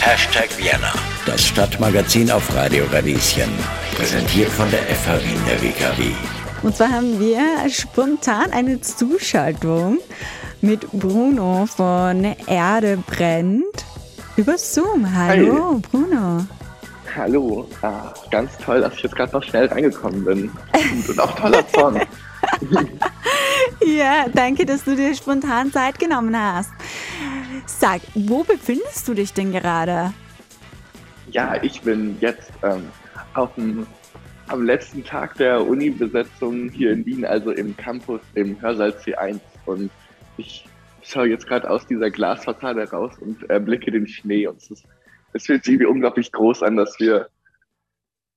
Hashtag Vienna, das Stadtmagazin auf Radio Radieschen. Präsentiert von der FH Wien der WKW. Und zwar haben wir spontan eine Zuschaltung mit Bruno von Erde brennt über Zoom. Hallo, Hi. Bruno. Hallo, ah, ganz toll, dass ich jetzt gerade noch schnell reingekommen bin. Und auch toller Song. ja, danke, dass du dir spontan Zeit genommen hast. Sag, wo befindest du dich denn gerade? Ja, ich bin jetzt ähm, auf dem, am letzten Tag der Uni-Besetzung hier in Wien, also im Campus im Hörsaal C1. Und ich schaue jetzt gerade aus dieser Glasfassade raus und erblicke den Schnee. Und es ist es fühlt sich irgendwie unglaublich groß an, dass wir,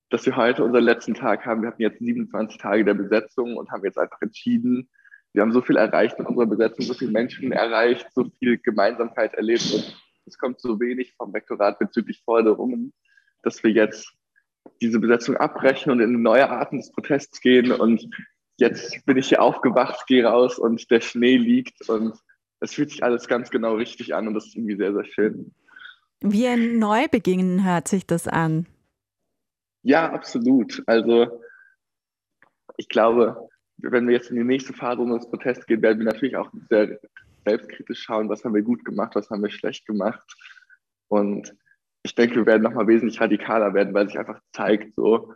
dass wir heute unseren letzten Tag haben. Wir hatten jetzt 27 Tage der Besetzung und haben jetzt einfach entschieden, wir haben so viel erreicht mit unserer Besetzung, so viele Menschen erreicht, so viel Gemeinsamkeit erlebt und es kommt so wenig vom Rektorat bezüglich Forderungen, dass wir jetzt diese Besetzung abbrechen und in neue Arten des Protests gehen. Und jetzt bin ich hier aufgewacht, gehe raus und der Schnee liegt und es fühlt sich alles ganz genau richtig an und das ist irgendwie sehr, sehr schön. Wie ein Neubeginn hört sich das an. Ja, absolut. Also ich glaube, wenn wir jetzt in die nächste Phase unseres Protests gehen, werden wir natürlich auch sehr selbstkritisch schauen, was haben wir gut gemacht, was haben wir schlecht gemacht. Und ich denke, wir werden nochmal wesentlich radikaler werden, weil sich einfach zeigt, so,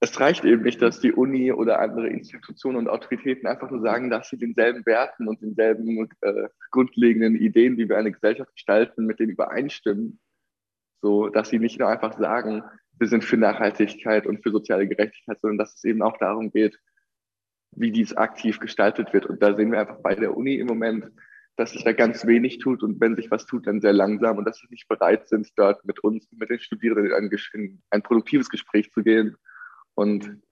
es reicht eben nicht, dass die Uni oder andere Institutionen und Autoritäten einfach nur sagen, dass sie denselben Werten und denselben äh, grundlegenden Ideen, wie wir eine Gesellschaft gestalten, mit denen übereinstimmen. So, dass sie nicht nur einfach sagen, wir sind für Nachhaltigkeit und für soziale Gerechtigkeit, sondern dass es eben auch darum geht, wie dies aktiv gestaltet wird. Und da sehen wir einfach bei der Uni im Moment, dass sich da ganz wenig tut und wenn sich was tut, dann sehr langsam und dass sie nicht bereit sind, dort mit uns, mit den Studierenden in ein, ein produktives Gespräch zu gehen und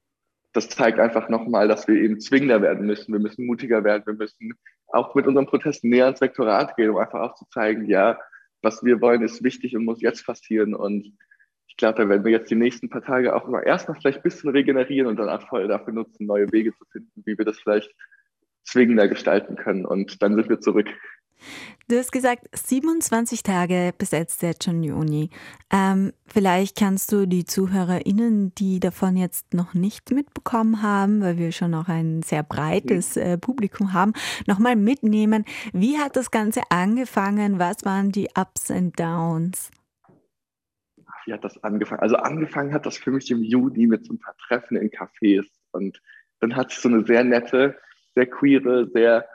das zeigt einfach nochmal, dass wir eben zwingender werden müssen. Wir müssen mutiger werden. Wir müssen auch mit unserem Protest näher ans Rektorat gehen, um einfach auch zu zeigen, ja, was wir wollen, ist wichtig und muss jetzt passieren. Und ich glaube, da werden wir jetzt die nächsten paar Tage auch immer erstmal vielleicht ein bisschen regenerieren und dann auch voll dafür nutzen, neue Wege zu finden, wie wir das vielleicht zwingender gestalten können. Und dann sind wir zurück. Du hast gesagt, 27 Tage besetzt jetzt schon Juni. Ähm, vielleicht kannst du die ZuhörerInnen, die davon jetzt noch nicht mitbekommen haben, weil wir schon noch ein sehr breites äh, Publikum haben, nochmal mitnehmen. Wie hat das Ganze angefangen? Was waren die Ups und Downs? Wie hat das angefangen? Also angefangen hat das für mich im Juni mit so ein paar Treffen in Cafés. Und dann hat sich so eine sehr nette, sehr queere, sehr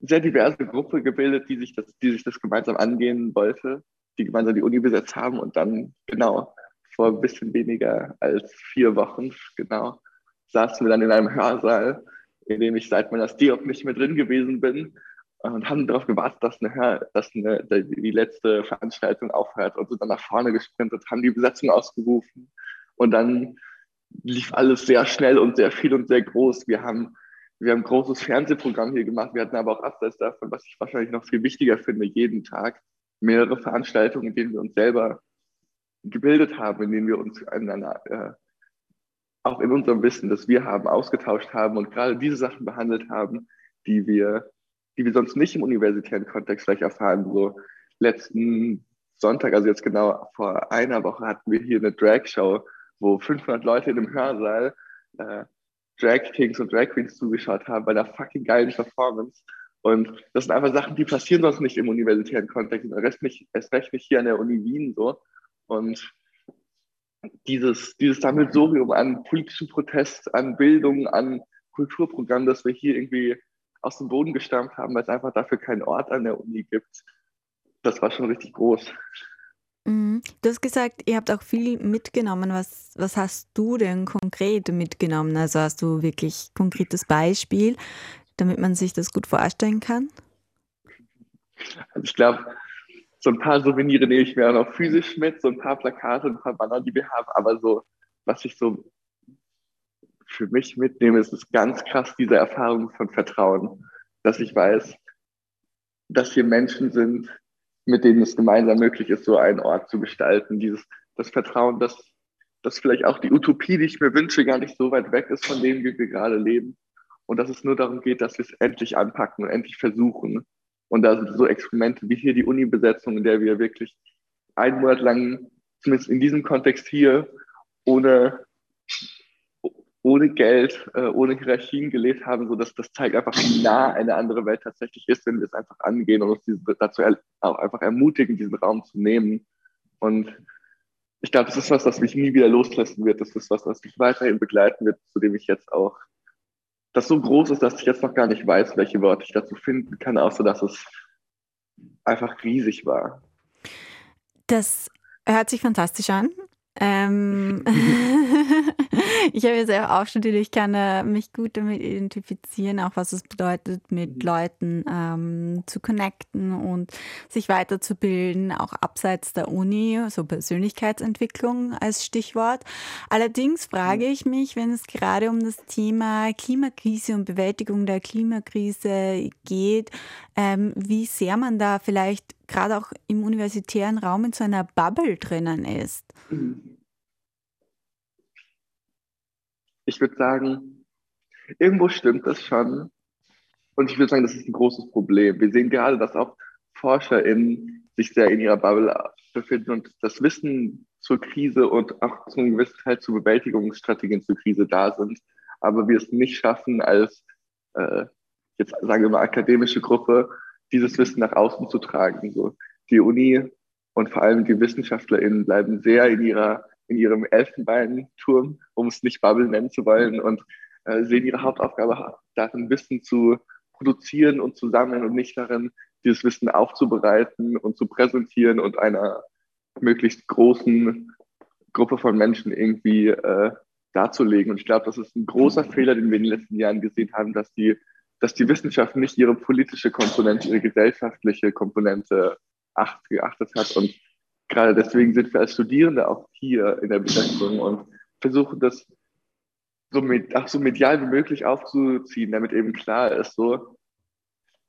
sehr diverse Gruppe gebildet, die sich das, die sich das gemeinsam angehen wollte, die gemeinsam die Uni besetzt haben und dann genau vor ein bisschen weniger als vier Wochen genau saßen wir dann in einem Hörsaal, in dem ich seit meiner Stiop nicht mehr drin gewesen bin und haben darauf gewartet, dass, eine dass eine, die letzte Veranstaltung aufhört und sind dann nach vorne gesprintet, haben die Besetzung ausgerufen und dann lief alles sehr schnell und sehr viel und sehr groß. Wir haben wir haben ein großes Fernsehprogramm hier gemacht. Wir hatten aber auch abseits davon, was ich wahrscheinlich noch viel wichtiger finde, jeden Tag mehrere Veranstaltungen, in denen wir uns selber gebildet haben, in denen wir uns einander, äh, auch in unserem Wissen, das wir haben, ausgetauscht haben und gerade diese Sachen behandelt haben, die wir, die wir sonst nicht im universitären Kontext vielleicht erfahren. So letzten Sonntag, also jetzt genau vor einer Woche, hatten wir hier eine Drag-Show, wo 500 Leute in einem Hörsaal äh, Drag Kings und Drag Queens zugeschaut haben bei der fucking geilen Performance. Und das sind einfach Sachen, die passieren sonst nicht im universitären Kontext, erst, nicht, recht nicht hier an der Uni Wien so. Und dieses, dieses Sammelsurium an politischen Protest, an Bildung, an Kulturprogramm, das wir hier irgendwie aus dem Boden gestammt haben, weil es einfach dafür keinen Ort an der Uni gibt, das war schon richtig groß. Mhm. Du hast gesagt, ihr habt auch viel mitgenommen. Was, was hast du denn konkret mitgenommen? Also hast du wirklich konkretes Beispiel, damit man sich das gut vorstellen kann? Also ich glaube, so ein paar Souvenirs nehme ich mir auch noch physisch mit, so ein paar Plakate, ein paar Banner, die wir haben, aber so, was ich so für mich mitnehme, ist es ganz krass, diese Erfahrung von Vertrauen, dass ich weiß, dass hier Menschen sind, mit denen es gemeinsam möglich ist, so einen Ort zu gestalten. Dieses, das Vertrauen, dass, dass vielleicht auch die Utopie, die ich mir wünsche, gar nicht so weit weg ist von dem, wie wir gerade leben. Und dass es nur darum geht, dass wir es endlich anpacken und endlich versuchen. Und da sind so Experimente wie hier die Uni-Besetzung, in der wir wirklich einen Monat lang, zumindest in diesem Kontext hier, ohne, ohne Geld, äh, ohne Hierarchien gelebt haben, so dass das zeigt einfach, wie nah eine andere Welt tatsächlich ist, wenn wir es einfach angehen und uns diese, dazu auch einfach ermutigen, diesen Raum zu nehmen. Und ich glaube, das ist was, das mich nie wieder loslassen wird. Das ist was, was mich weiterhin begleiten wird, zu dem ich jetzt auch, das so groß ist, dass ich jetzt noch gar nicht weiß, welche Worte ich dazu finden kann, außer dass es einfach riesig war. Das hört sich fantastisch an. Ähm, ich habe ja selber auch studiert, ich kann äh, mich gut damit identifizieren, auch was es bedeutet, mit Leuten ähm, zu connecten und sich weiterzubilden, auch abseits der Uni, so Persönlichkeitsentwicklung als Stichwort. Allerdings frage ich mich, wenn es gerade um das Thema Klimakrise und Bewältigung der Klimakrise geht, ähm, wie sehr man da vielleicht gerade auch im universitären Raum in so einer Bubble drinnen ist. Ich würde sagen, irgendwo stimmt das schon. Und ich würde sagen, das ist ein großes Problem. Wir sehen gerade, dass auch ForscherInnen sich sehr in ihrer Bubble befinden und das Wissen zur Krise und auch zu einem gewissen Teil zu Bewältigungsstrategien zur Krise da sind, aber wir es nicht schaffen, als äh, jetzt sagen wir mal akademische Gruppe dieses Wissen nach außen zu tragen. So, die Uni und vor allem die WissenschaftlerInnen bleiben sehr in ihrer, in ihrem Elfenbeinturm, um es nicht Bubble nennen zu wollen, und äh, sehen ihre Hauptaufgabe darin, Wissen zu produzieren und zu sammeln und nicht darin, dieses Wissen aufzubereiten und zu präsentieren und einer möglichst großen Gruppe von Menschen irgendwie äh, darzulegen. Und ich glaube, das ist ein großer Fehler, den wir in den letzten Jahren gesehen haben, dass die dass die Wissenschaft nicht ihre politische Komponente, ihre gesellschaftliche Komponente acht, geachtet hat. Und gerade deswegen sind wir als Studierende auch hier in der Besetzung und versuchen das so, mit, ach, so medial wie möglich aufzuziehen, damit eben klar ist, so,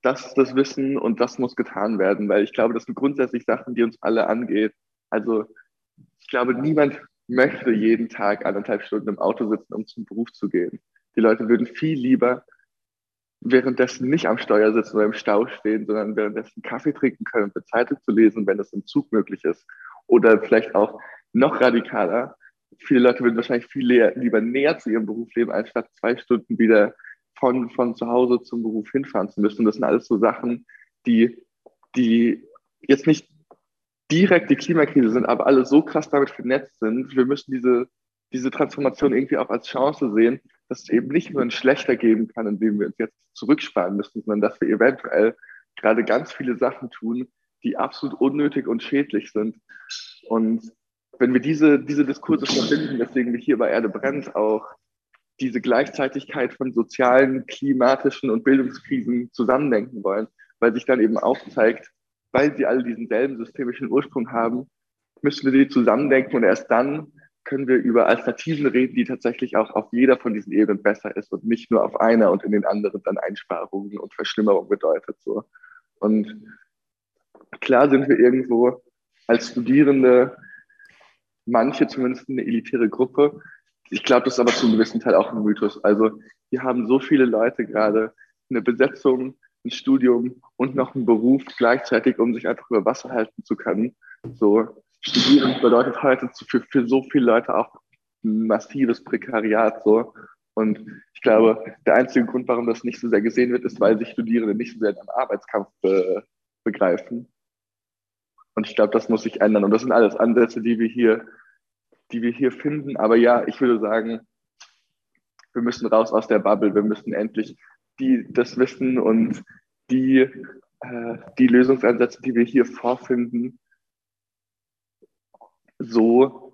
das ist das Wissen und das muss getan werden, weil ich glaube, das sind grundsätzlich Sachen, die uns alle angeht. Also ich glaube, niemand möchte jeden Tag anderthalb Stunden im Auto sitzen, um zum Beruf zu gehen. Die Leute würden viel lieber währenddessen nicht am Steuer sitzen oder im Stau stehen, sondern währenddessen Kaffee trinken können eine Zeitung zu lesen, wenn das im Zug möglich ist. Oder vielleicht auch noch radikaler. Viele Leute würden wahrscheinlich viel lieber näher zu ihrem Beruf leben, anstatt zwei Stunden wieder von, von zu Hause zum Beruf hinfahren zu müssen. Und das sind alles so Sachen, die, die jetzt nicht direkt die Klimakrise sind, aber alle so krass damit vernetzt sind. Wir müssen diese, diese Transformation irgendwie auch als Chance sehen, dass es eben nicht nur ein schlechter geben kann, indem wir uns jetzt zurücksparen müssen, sondern dass wir eventuell gerade ganz viele Sachen tun, die absolut unnötig und schädlich sind. Und wenn wir diese, diese Diskurse verbinden, weswegen wir hier bei Erde brennt auch diese Gleichzeitigkeit von sozialen, klimatischen und Bildungskrisen zusammendenken wollen, weil sich dann eben aufzeigt, weil sie alle diesen selben systemischen Ursprung haben, müssen wir sie zusammendenken und erst dann können wir über Alternativen reden, die tatsächlich auch auf jeder von diesen Ebenen besser ist und nicht nur auf einer und in den anderen dann Einsparungen und Verschlimmerung bedeutet. So. Und klar sind wir irgendwo als Studierende, manche zumindest eine elitäre Gruppe. Ich glaube, das ist aber zum gewissen Teil auch ein Mythos. Also wir haben so viele Leute gerade eine Besetzung, ein Studium und noch einen Beruf gleichzeitig, um sich einfach über Wasser halten zu können. So, Studieren bedeutet heute für, für so viele Leute auch massives Prekariat. So. Und ich glaube, der einzige Grund, warum das nicht so sehr gesehen wird, ist, weil sich Studierende nicht so sehr am Arbeitskampf be begreifen. Und ich glaube, das muss sich ändern. Und das sind alles Ansätze, die wir hier, die wir hier finden. Aber ja, ich würde sagen, wir müssen raus aus der Bubble. Wir müssen endlich die, das Wissen und die, äh, die Lösungsansätze, die wir hier vorfinden, so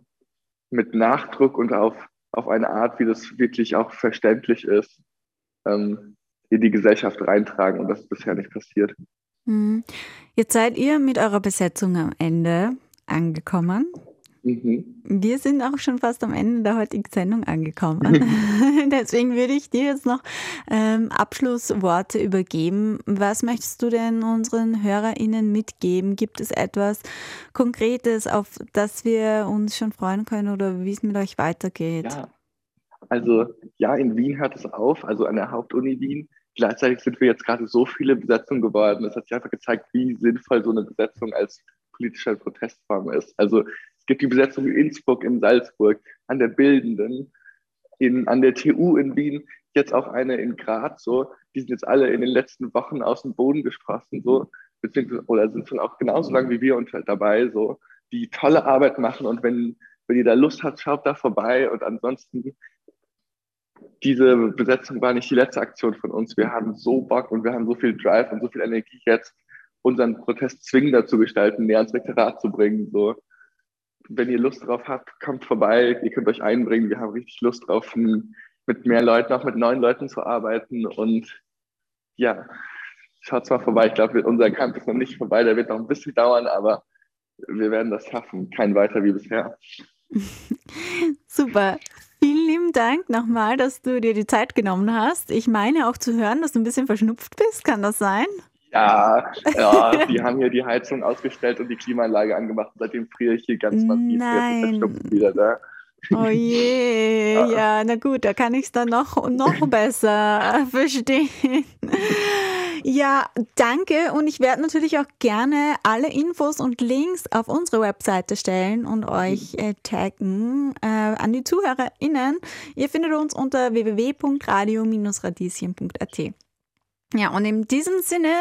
mit Nachdruck und auf, auf eine Art, wie das wirklich auch verständlich ist, ähm, in die Gesellschaft reintragen. Und das ist bisher nicht passiert. Hm. Jetzt seid ihr mit eurer Besetzung am Ende angekommen. Mhm. Wir sind auch schon fast am Ende der heutigen Sendung angekommen. Deswegen würde ich dir jetzt noch ähm, Abschlussworte übergeben. Was möchtest du denn unseren HörerInnen mitgeben? Gibt es etwas Konkretes, auf das wir uns schon freuen können oder wie es mit euch weitergeht? Ja, also ja, in Wien hört es auf, also an der Hauptuni Wien gleichzeitig sind wir jetzt gerade so viele Besetzungen geworden. Es hat sich einfach gezeigt, wie sinnvoll so eine Besetzung als politischer Protestform ist. Also es gibt die Besetzung in Innsbruck, in Salzburg, an der Bildenden, in, an der TU in Wien, jetzt auch eine in Graz, so, die sind jetzt alle in den letzten Wochen aus dem Boden gesprossen, so, beziehungsweise, oder sind schon auch genauso lang wie wir und halt dabei, so, die tolle Arbeit machen und wenn, wenn ihr da Lust habt, schaut da vorbei und ansonsten diese Besetzung war nicht die letzte Aktion von uns. Wir haben so Bock und wir haben so viel Drive und so viel Energie jetzt, unseren Protest zwingender zu gestalten, näher ans Rektorat zu bringen. So, wenn ihr Lust drauf habt, kommt vorbei. Ihr könnt euch einbringen. Wir haben richtig Lust drauf, mit mehr Leuten, auch mit neuen Leuten zu arbeiten. Und ja, schaut mal vorbei. Ich glaube, unser Kampf ist noch nicht vorbei. Der wird noch ein bisschen dauern, aber wir werden das schaffen. Kein weiter wie bisher. Super. Vielen lieben Dank nochmal, dass du dir die Zeit genommen hast. Ich meine auch zu hören, dass du ein bisschen verschnupft bist. Kann das sein? Ja, ja, die haben hier die Heizung ausgestellt und die Klimaanlage angemacht. Seitdem friere ich hier ganz massiv. Nein. Jetzt wieder da. Oh je, ja. ja, na gut, da kann ich es dann noch, noch besser verstehen. Ja, danke. Und ich werde natürlich auch gerne alle Infos und Links auf unsere Webseite stellen und euch äh, taggen äh, an die ZuhörerInnen. Ihr findet uns unter www.radio-radieschen.at. Ja, und in diesem Sinne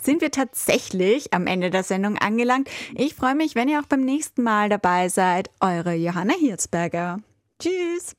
sind wir tatsächlich am Ende der Sendung angelangt. Ich freue mich, wenn ihr auch beim nächsten Mal dabei seid. Eure Johanna Hirzberger. Tschüss.